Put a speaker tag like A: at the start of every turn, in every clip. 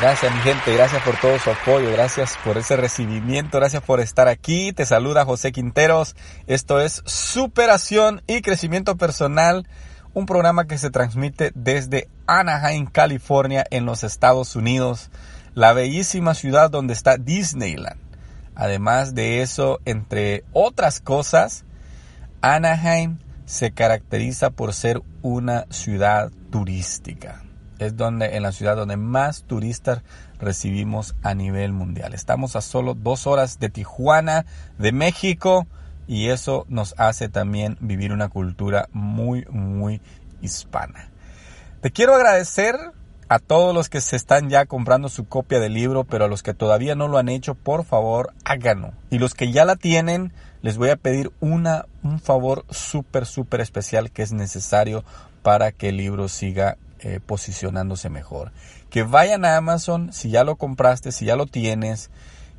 A: Gracias mi gente, gracias por todo su apoyo, gracias por ese recibimiento, gracias por estar aquí. Te saluda José Quinteros. Esto es Superación y Crecimiento Personal, un programa que se transmite desde Anaheim, California, en los Estados Unidos, la bellísima ciudad donde está Disneyland. Además de eso, entre otras cosas, Anaheim se caracteriza por ser una ciudad turística es donde en la ciudad donde más turistas recibimos a nivel mundial. Estamos a solo dos horas de Tijuana, de México, y eso nos hace también vivir una cultura muy, muy hispana. Te quiero agradecer a todos los que se están ya comprando su copia del libro, pero a los que todavía no lo han hecho, por favor, háganlo. Y los que ya la tienen, les voy a pedir una, un favor súper, súper especial que es necesario para que el libro siga eh, posicionándose mejor. Que vayan a Amazon, si ya lo compraste, si ya lo tienes,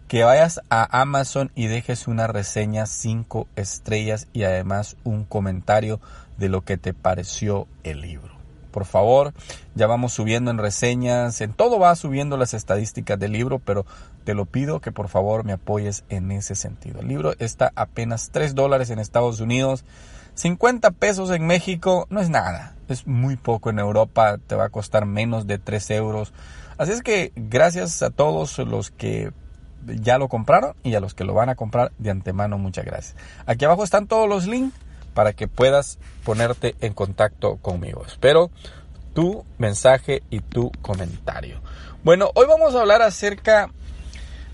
A: que vayas a Amazon y dejes una reseña 5 estrellas y además un comentario de lo que te pareció el libro. Por favor, ya vamos subiendo en reseñas, en todo va subiendo las estadísticas del libro, pero te lo pido que por favor me apoyes en ese sentido. El libro está apenas 3 dólares en Estados Unidos. 50 pesos en México no es nada, es muy poco en Europa, te va a costar menos de 3 euros. Así es que gracias a todos los que ya lo compraron y a los que lo van a comprar de antemano, muchas gracias. Aquí abajo están todos los links para que puedas ponerte en contacto conmigo. Espero tu mensaje y tu comentario. Bueno, hoy vamos a hablar acerca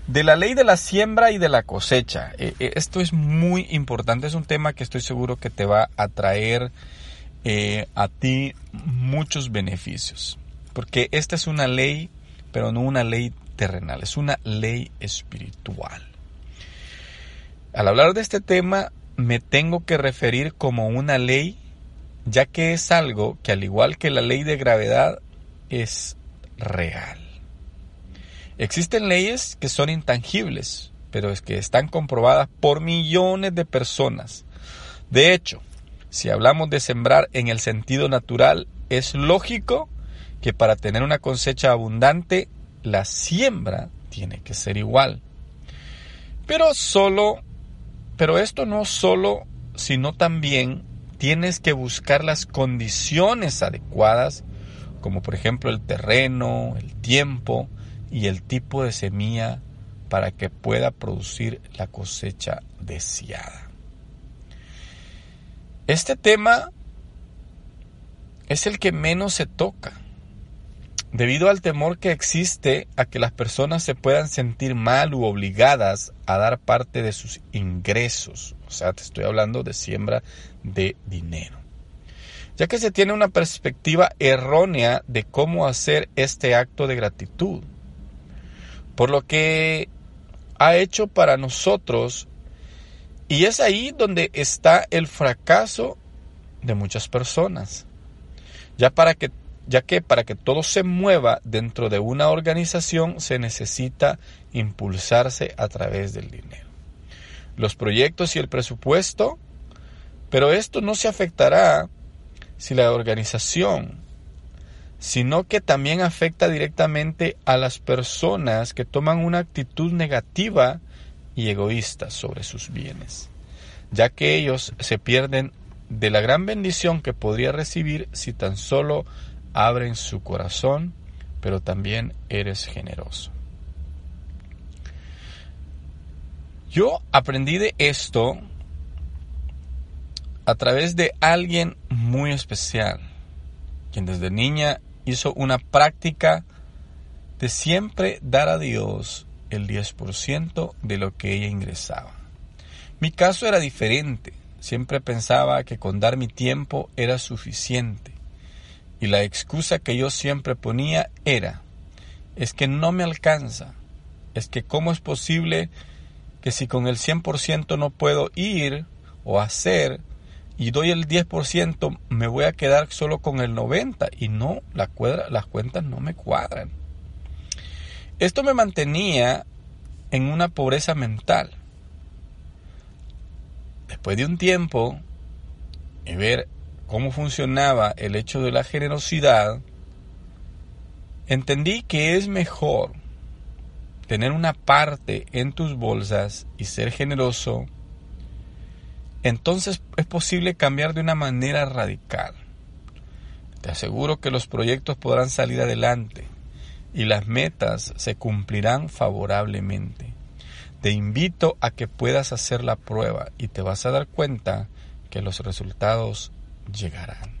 A: de la ley de la siembra y de la cosecha. Eh, eh, esto es muy importante, es un tema que estoy seguro que te va a traer eh, a ti muchos beneficios. Porque esta es una ley, pero no una ley terrenal, es una ley espiritual. Al hablar de este tema, me tengo que referir como una ley, ya que es algo que al igual que la ley de gravedad, es real. Existen leyes que son intangibles, pero es que están comprobadas por millones de personas. De hecho, si hablamos de sembrar en el sentido natural, es lógico que para tener una cosecha abundante, la siembra tiene que ser igual. Pero solo, pero esto no solo, sino también tienes que buscar las condiciones adecuadas, como por ejemplo el terreno, el tiempo, y el tipo de semilla para que pueda producir la cosecha deseada. Este tema es el que menos se toca, debido al temor que existe a que las personas se puedan sentir mal u obligadas a dar parte de sus ingresos. O sea, te estoy hablando de siembra de dinero. Ya que se tiene una perspectiva errónea de cómo hacer este acto de gratitud por lo que ha hecho para nosotros. Y es ahí donde está el fracaso de muchas personas. Ya, para que, ya que para que todo se mueva dentro de una organización se necesita impulsarse a través del dinero. Los proyectos y el presupuesto, pero esto no se afectará si la organización sino que también afecta directamente a las personas que toman una actitud negativa y egoísta sobre sus bienes, ya que ellos se pierden de la gran bendición que podría recibir si tan solo abren su corazón, pero también eres generoso. Yo aprendí de esto a través de alguien muy especial, quien desde niña hizo una práctica de siempre dar a Dios el 10% de lo que ella ingresaba. Mi caso era diferente. siempre pensaba que con dar mi tiempo era suficiente. Y la excusa que yo siempre ponía era, es que no me alcanza, es que cómo es posible que si con el 100% no puedo ir o hacer y doy el 10%, me voy a quedar solo con el 90% y no, la las cuentas no me cuadran. Esto me mantenía en una pobreza mental. Después de un tiempo de ver cómo funcionaba el hecho de la generosidad, entendí que es mejor tener una parte en tus bolsas y ser generoso, entonces es posible cambiar de una manera radical. Te aseguro que los proyectos podrán salir adelante y las metas se cumplirán favorablemente. Te invito a que puedas hacer la prueba y te vas a dar cuenta que los resultados llegarán.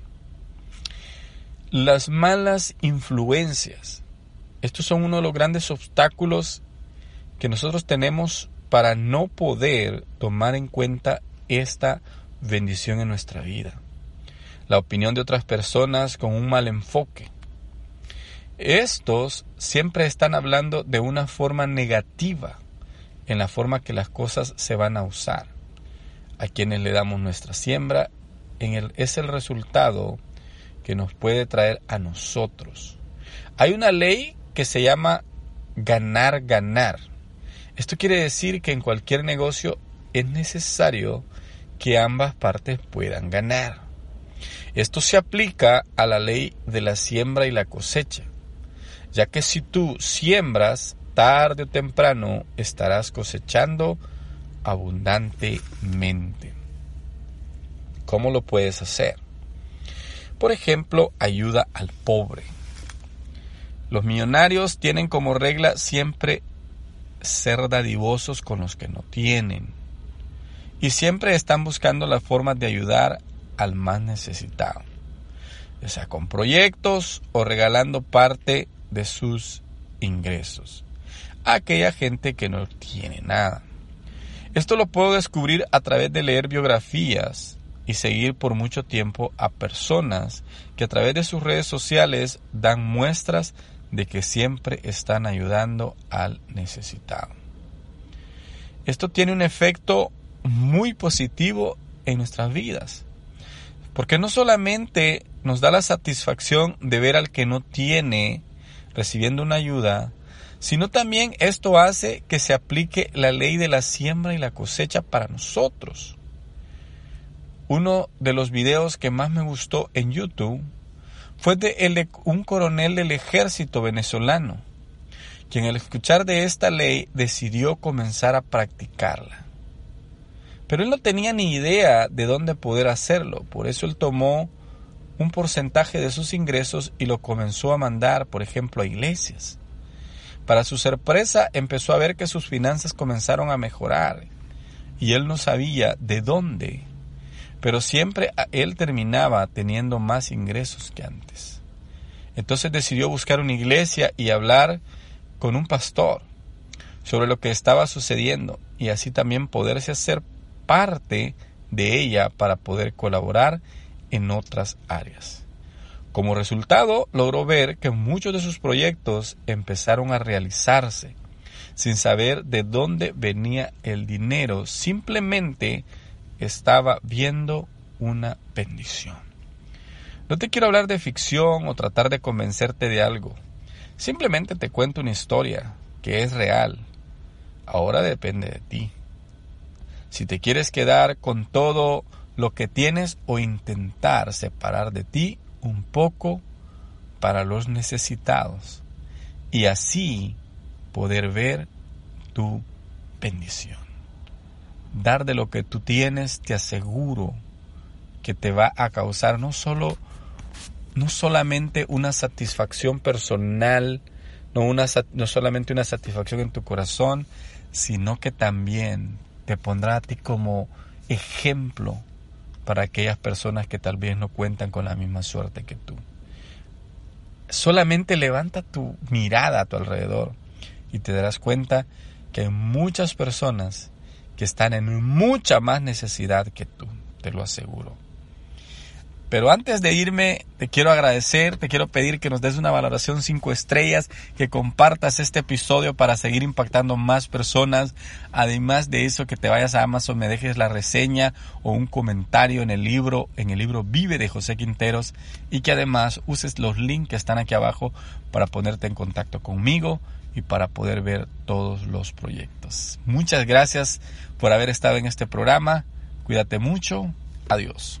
A: Las malas influencias. Estos son uno de los grandes obstáculos que nosotros tenemos para no poder tomar en cuenta esta bendición en nuestra vida. La opinión de otras personas con un mal enfoque. Estos siempre están hablando de una forma negativa en la forma que las cosas se van a usar. A quienes le damos nuestra siembra en el, es el resultado que nos puede traer a nosotros. Hay una ley que se llama ganar, ganar. Esto quiere decir que en cualquier negocio es necesario que ambas partes puedan ganar. Esto se aplica a la ley de la siembra y la cosecha ya que si tú siembras, tarde o temprano estarás cosechando abundantemente. ¿Cómo lo puedes hacer? Por ejemplo, ayuda al pobre. Los millonarios tienen como regla siempre ser dadivosos con los que no tienen. Y siempre están buscando las formas de ayudar al más necesitado. Ya sea con proyectos o regalando parte de sus ingresos a aquella gente que no tiene nada. Esto lo puedo descubrir a través de leer biografías y seguir por mucho tiempo a personas que a través de sus redes sociales dan muestras de que siempre están ayudando al necesitado. Esto tiene un efecto muy positivo en nuestras vidas, porque no solamente nos da la satisfacción de ver al que no tiene recibiendo una ayuda, sino también esto hace que se aplique la ley de la siembra y la cosecha para nosotros. Uno de los videos que más me gustó en YouTube fue de, un coronel del ejército venezolano, quien al escuchar de esta ley decidió comenzar a practicarla. Pero él no tenía ni idea de dónde poder hacerlo, por eso él tomó un porcentaje de sus ingresos y lo comenzó a mandar, por ejemplo, a iglesias. Para su sorpresa empezó a ver que sus finanzas comenzaron a mejorar y él no sabía de dónde, pero siempre él terminaba teniendo más ingresos que antes. Entonces decidió buscar una iglesia y hablar con un pastor sobre lo que estaba sucediendo y así también poderse hacer parte de ella para poder colaborar en otras áreas. Como resultado, logró ver que muchos de sus proyectos empezaron a realizarse sin saber de dónde venía el dinero, simplemente estaba viendo una bendición. No te quiero hablar de ficción o tratar de convencerte de algo. Simplemente te cuento una historia que es real. Ahora depende de ti. Si te quieres quedar con todo lo que tienes o intentar separar de ti un poco para los necesitados y así poder ver tu bendición. Dar de lo que tú tienes, te aseguro que te va a causar no solo no solamente una satisfacción personal, no, una, no solamente una satisfacción en tu corazón, sino que también te pondrá a ti como ejemplo para aquellas personas que tal vez no cuentan con la misma suerte que tú. Solamente levanta tu mirada a tu alrededor y te darás cuenta que hay muchas personas que están en mucha más necesidad que tú. te lo aseguro. Pero antes de irme, te quiero agradecer, te quiero pedir que nos des una valoración 5 estrellas, que compartas este episodio para seguir impactando más personas. Además de eso, que te vayas a Amazon, me dejes la reseña o un comentario en el libro, en el libro Vive de José Quinteros y que además uses los links que están aquí abajo para ponerte en contacto conmigo y para poder ver todos los proyectos. Muchas gracias por haber estado en este programa. Cuídate mucho. Adiós.